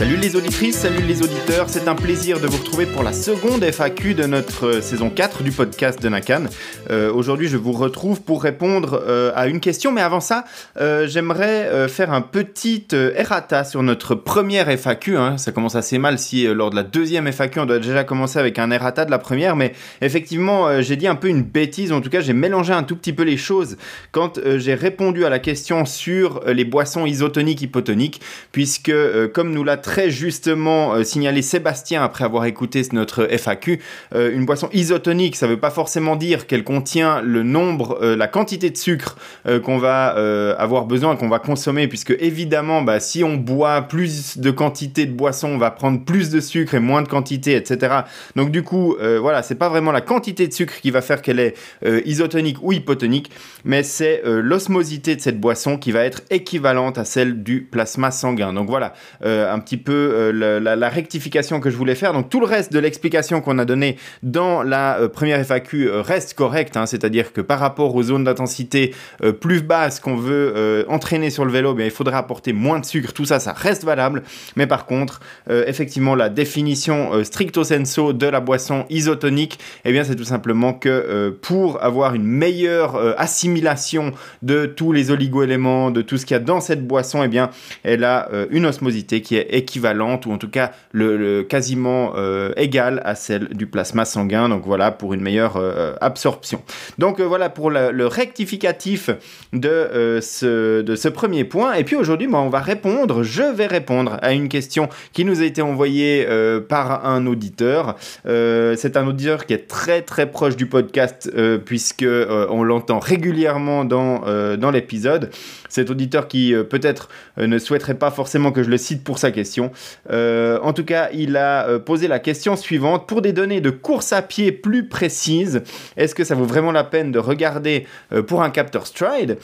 Salut les auditrices, salut les auditeurs, c'est un plaisir de vous retrouver pour la seconde FAQ de notre euh, saison 4 du podcast de Nakan. Euh, Aujourd'hui je vous retrouve pour répondre euh, à une question, mais avant ça j'aimerais faire un petit errata sur notre première FAQ. Hein. Ça commence assez mal si lors de la deuxième FAQ on doit déjà commencer avec un errata de la première, mais effectivement j'ai dit un peu une bêtise, en tout cas j'ai mélangé un tout petit peu les choses quand j'ai répondu à la question sur les boissons isotoniques hypotoniques, puisque comme nous l'a très justement euh, signalé Sébastien après avoir écouté notre FAQ. Euh, une boisson isotonique, ça ne veut pas forcément dire qu'elle contient le nombre, euh, la quantité de sucre qu'on va avoir besoin, qu'on va consommer, puisque évidemment, bah, si on boit plus de quantité de boisson, on va prendre plus de sucre et moins de quantité, etc. Donc du coup, voilà, c'est pas vraiment la quantité de sucre qui va faire qu'elle est isotonique ou hypotonique, mais c'est l'osmosité de cette boisson qui va être équivalente à celle du plasma sanguin. Donc voilà, un petit peu euh, la, rectification que je voulais faire. Donc tout le reste de l'explication qu'on a donnée dans la euh, première FAQ euh, reste correct, hein. c'est-à-dire que par rapport aux zones d'intensité plus basses qu'on veut entraîner sur le vélo, bien, il faudra apporter moins de sucre. Tout ça, ça reste valable. Mais par contre, effectivement, la définition stricto sensu de la boisson isotonique, eh bien, c'est tout simplement que pour avoir une meilleure assimilation de tous les oligoéléments, de tout ce qu'il y a dans cette boisson, eh bien, elle a une osmosité qui est équivalente ou en tout cas le, quasiment euh, égale à celle du plasma sanguin. Donc voilà pour une meilleure euh, absorption. Donc euh, voilà pour le, rectificatif de, ce, de ce premier point. Et puis aujourd'hui, on va répondre, je vais répondre à une question qui nous a été envoyée par un auditeur. C'est un auditeur qui est très très proche du podcast puisque on l'entend régulièrement dans, dans l'épisode. Cet auditeur qui peut-être ne souhaiterait pas forcément que je le cite pour sa question euh, en tout cas, il a euh, posé la question suivante. Pour des données de course à pied plus précises, est-ce que ça vaut vraiment la peine de regarder euh, pour un capteur Stride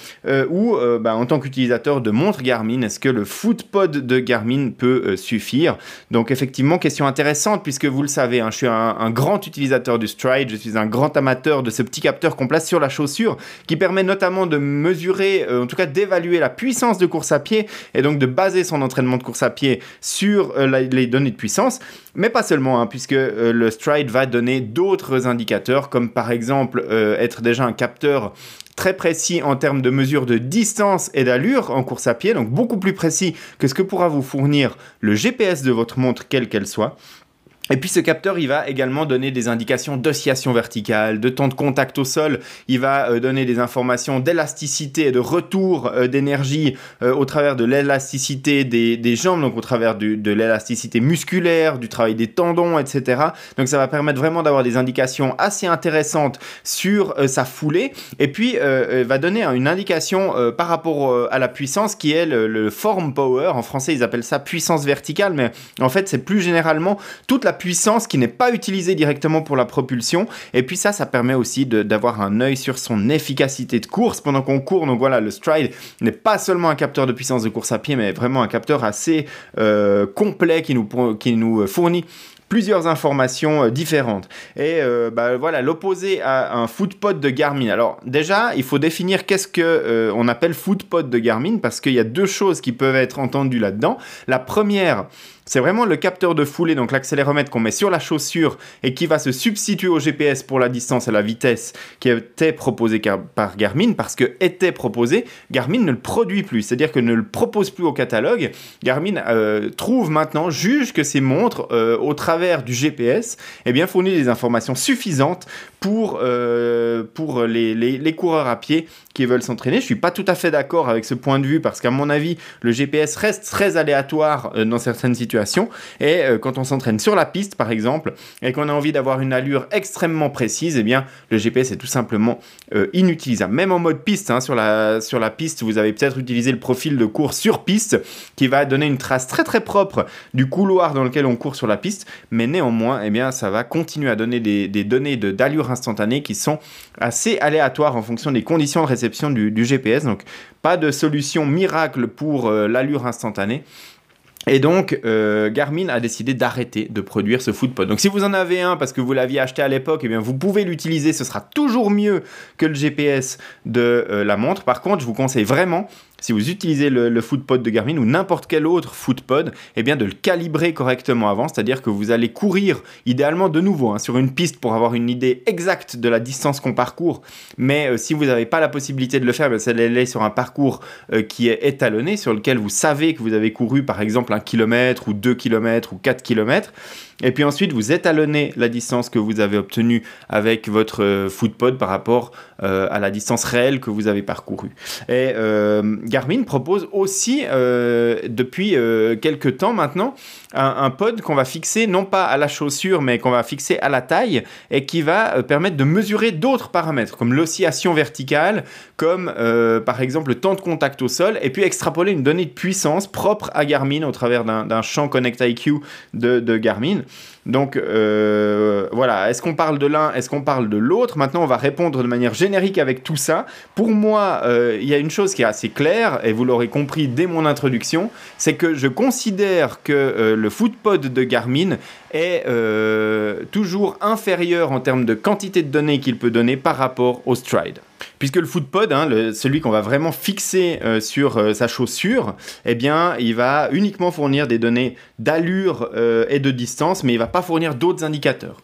ou bah, en tant qu'utilisateur de montre Garmin, est-ce que le Footpod de Garmin peut suffire? Donc effectivement, question intéressante puisque vous le savez, hein, je suis un, grand utilisateur du Stride, je suis un grand amateur de ce petit capteur qu'on place sur la chaussure qui permet notamment de mesurer, en tout cas d'évaluer la puissance de course à pied et donc de baser son entraînement de course à pied sur euh, les données de puissance, mais pas seulement, hein, puisque euh, le Stride va donner d'autres indicateurs, comme par exemple euh, être déjà un capteur très précis en termes de mesure de distance et d'allure en course à pied, donc beaucoup plus précis que ce que pourra vous fournir le GPS de votre montre, quelle qu'elle soit. Et puis ce capteur, il va également donner des indications d'oscillation verticale, de temps de contact au sol. Il va euh, donner des informations d'élasticité et de retour euh, d'énergie euh, au travers de l'élasticité des, jambes, donc au travers de l'élasticité musculaire, du travail des tendons, etc. Donc ça va permettre vraiment d'avoir des indications assez intéressantes sur sa foulée. Et puis va donner une indication par rapport à la puissance qui est le, le form power. En français, ils appellent ça puissance verticale, mais en fait, c'est plus généralement toute la puissance qui n'est pas utilisée directement pour la propulsion. Et puis ça, ça permet aussi d'avoir un œil sur son efficacité de course pendant qu'on court. Donc voilà, le stride n'est pas seulement un capteur de puissance de course à pied, mais vraiment un capteur assez euh, complet qui nous, qui nous fournit plusieurs informations euh, différentes. Et euh, bah, voilà, l'opposé à un footpod de Garmin. Alors déjà, il faut définir qu'est-ce que on appelle footpod de Garmin parce qu'il y a deux choses qui peuvent être entendues là-dedans. La première, c'est vraiment le capteur de foulée, donc l'accéléromètre qu'on met sur la chaussure et qui va se substituer au GPS pour la distance et la vitesse qui était proposé par Garmin parce que était proposé, Garmin ne le produit plus, c'est-à-dire que ne le propose plus au catalogue. Garmin euh, trouve maintenant, juge que ces montres, euh, au travers du GPS, eh bien, fournissent des informations suffisantes pour, euh, pour les, les, coureurs à pied qui veulent s'entraîner. Je suis pas tout à fait d'accord avec ce point de vue parce qu'à mon avis, le GPS reste très aléatoire dans certaines situations et euh, quand on s'entraîne sur la piste, par exemple, et qu'on a envie d'avoir une allure extrêmement précise, eh bien, le GPS est tout simplement euh, inutilisable. Même en mode piste, hein, sur, la, sur la piste, vous avez peut-être utilisé le profil de course sur piste qui va donner une trace très très propre du couloir dans lequel on court sur la piste, mais néanmoins, eh bien, ça va continuer à donner des, des données d'allure instantanée qui sont assez aléatoires en fonction des conditions de réception du, GPS. Donc, pas de solution miracle pour euh, l'allure instantanée. Et donc, euh, Garmin a décidé d'arrêter de produire ce footpod. Donc, si vous en avez un parce que vous l'aviez acheté à l'époque, eh bien, vous pouvez l'utiliser. Ce sera toujours mieux que le GPS de euh, la montre. Par contre, je vous conseille vraiment si vous utilisez le, footpod de Garmin ou n'importe quel autre footpod, eh bien de le calibrer correctement avant, c'est-à-dire que vous allez courir idéalement de nouveau hein, sur une piste pour avoir une idée exacte de la distance qu'on parcourt. Mais euh, si vous n'avez pas la possibilité de le faire, c'est d'aller sur un parcours euh, qui est étalonné, sur lequel vous savez que vous avez couru par exemple un kilomètre ou deux kilomètres ou quatre kilomètres. Et puis ensuite, vous étalonnez la distance que vous avez obtenue avec votre euh, footpod par rapport à la distance réelle que vous avez parcourue. Et Garmin propose aussi, depuis quelques temps maintenant, un, pod qu'on va fixer non pas à la chaussure, mais qu'on va fixer à la taille et qui va permettre de mesurer d'autres paramètres, comme l'oscillation verticale, comme par exemple le temps de contact au sol, et puis extrapoler une donnée de puissance propre à Garmin au travers d'un champ Connect IQ de, de Garmin. Donc euh, voilà, est-ce qu'on parle de l'un, est-ce qu'on parle de l'autre? Maintenant, on va répondre de manière générique avec tout ça. Pour moi, euh, il y a une chose qui est assez claire, et vous l'aurez compris dès mon introduction, c'est que je considère que euh, le footpod de Garmin est toujours inférieur en termes de quantité de données qu'il peut donner par rapport au Stride. Puisque le footpod, hein, celui qu'on va vraiment fixer euh, sur euh, sa chaussure, eh il va uniquement fournir des données d'allure euh, et de distance, mais il va pas fournir d'autres indicateurs.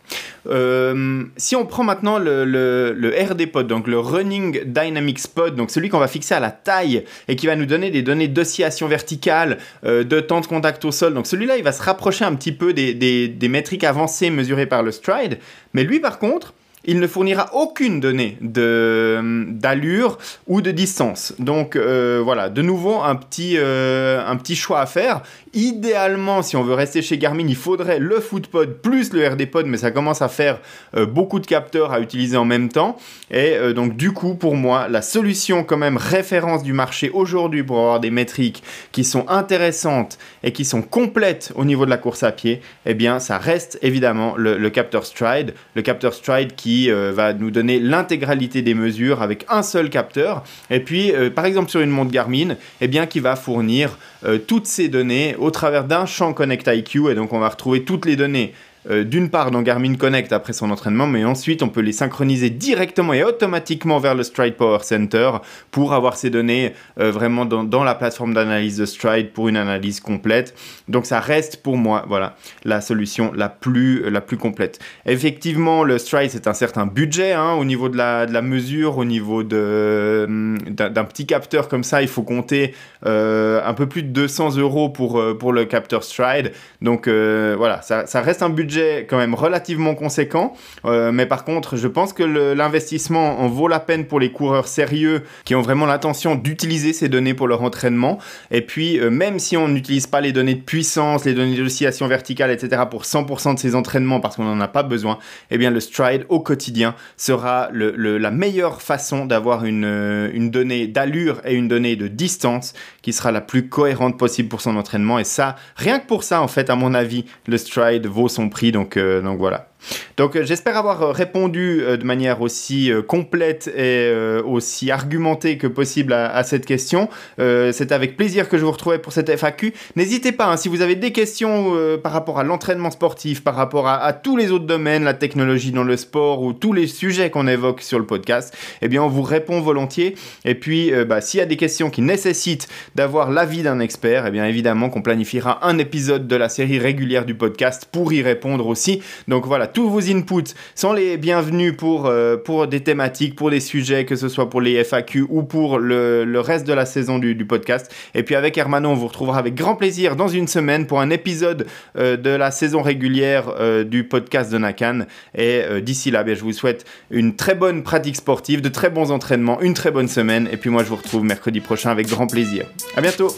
si on prend maintenant le, le, RD pod, donc le Running Dynamics pod, donc celui qu'on va fixer à la taille et qui va nous donner des données d'oscillation verticale, de temps de contact au sol, donc celui-là, il va se rapprocher un petit peu des métriques avancées mesurées par le stride, mais lui, par contre, il ne fournira aucune donnée d'allure ou de distance. Donc euh, voilà, de nouveau un petit, euh, un petit choix à faire. Idéalement, si on veut rester chez Garmin, il faudrait le Footpod plus le RDPod, mais ça commence à faire euh, beaucoup de capteurs à utiliser en même temps. Et donc du coup, pour moi, la solution quand même référence du marché aujourd'hui pour avoir des métriques qui sont intéressantes et qui sont complètes au niveau de la course à pied, eh bien ça reste évidemment le, le capteur Stride. Le capteur Stride qui euh, va nous donner l'intégralité des mesures avec un seul capteur. Et puis, euh, par exemple, sur une montre Garmin, eh bien, qui va fournir euh, toutes ces données au travers d'un champ Connect IQ. Et donc, on va retrouver toutes les données euh, d'une part dans Garmin Connect après son entraînement, mais ensuite on peut les synchroniser directement et automatiquement vers le Stride Power Center pour avoir ces données euh, vraiment dans, la plateforme d'analyse de Stride pour une analyse complète. Donc ça reste pour moi voilà la solution la plus, la plus complète. Effectivement, le Stride c'est un certain budget hein, au niveau de la, de la, mesure, au niveau hum, d'un petit capteur comme ça, il faut compter euh, un peu plus de 200 euros pour, pour le capteur Stride. Donc voilà, ça reste un budget quand même relativement conséquent. mais par contre, je pense que l'investissement en vaut la peine pour les coureurs sérieux qui ont vraiment l'intention d'utiliser ces données pour leur entraînement. Et puis, même si on n'utilise pas les données de puissance, les données d'oscillation verticale, etc., pour 100% de ces entraînements parce qu'on n'en a pas besoin, eh bien, le stride au quotidien sera la meilleure façon d'avoir une, une donnée d'allure et une donnée de distance qui sera la plus cohérente possible pour son entraînement. Et ça, rien que pour ça, en fait, à mon avis, le stride vaut son prix. Donc, euh, donc voilà. Donc euh, j'espère avoir euh, répondu euh, de manière aussi complète et aussi argumentée que possible à, cette question. C'est avec plaisir que je vous retrouvais pour cette FAQ. N'hésitez pas, hein, si vous avez des questions par rapport à l'entraînement sportif, par rapport à, tous les autres domaines, la technologie dans le sport ou tous les sujets qu'on évoque sur le podcast, eh bien on vous répond volontiers. Et puis bah, s'il y a des questions qui nécessitent d'avoir l'avis d'un expert, eh bien évidemment qu'on planifiera un épisode de la série régulière du podcast pour y répondre aussi. Donc voilà, tous vos inputs sont les bienvenus pour, euh, pour des thématiques, pour des sujets, que ce soit pour les FAQ ou pour le, le reste de la saison du, podcast. Et puis avec Hermano, on vous retrouvera avec grand plaisir dans une semaine pour un épisode euh, de la saison régulière euh, du podcast de Nakan. Et d'ici là, bien, je vous souhaite une très bonne pratique sportive, de très bons entraînements, une très bonne semaine. Et puis moi, je vous retrouve mercredi prochain avec grand plaisir. À bientôt!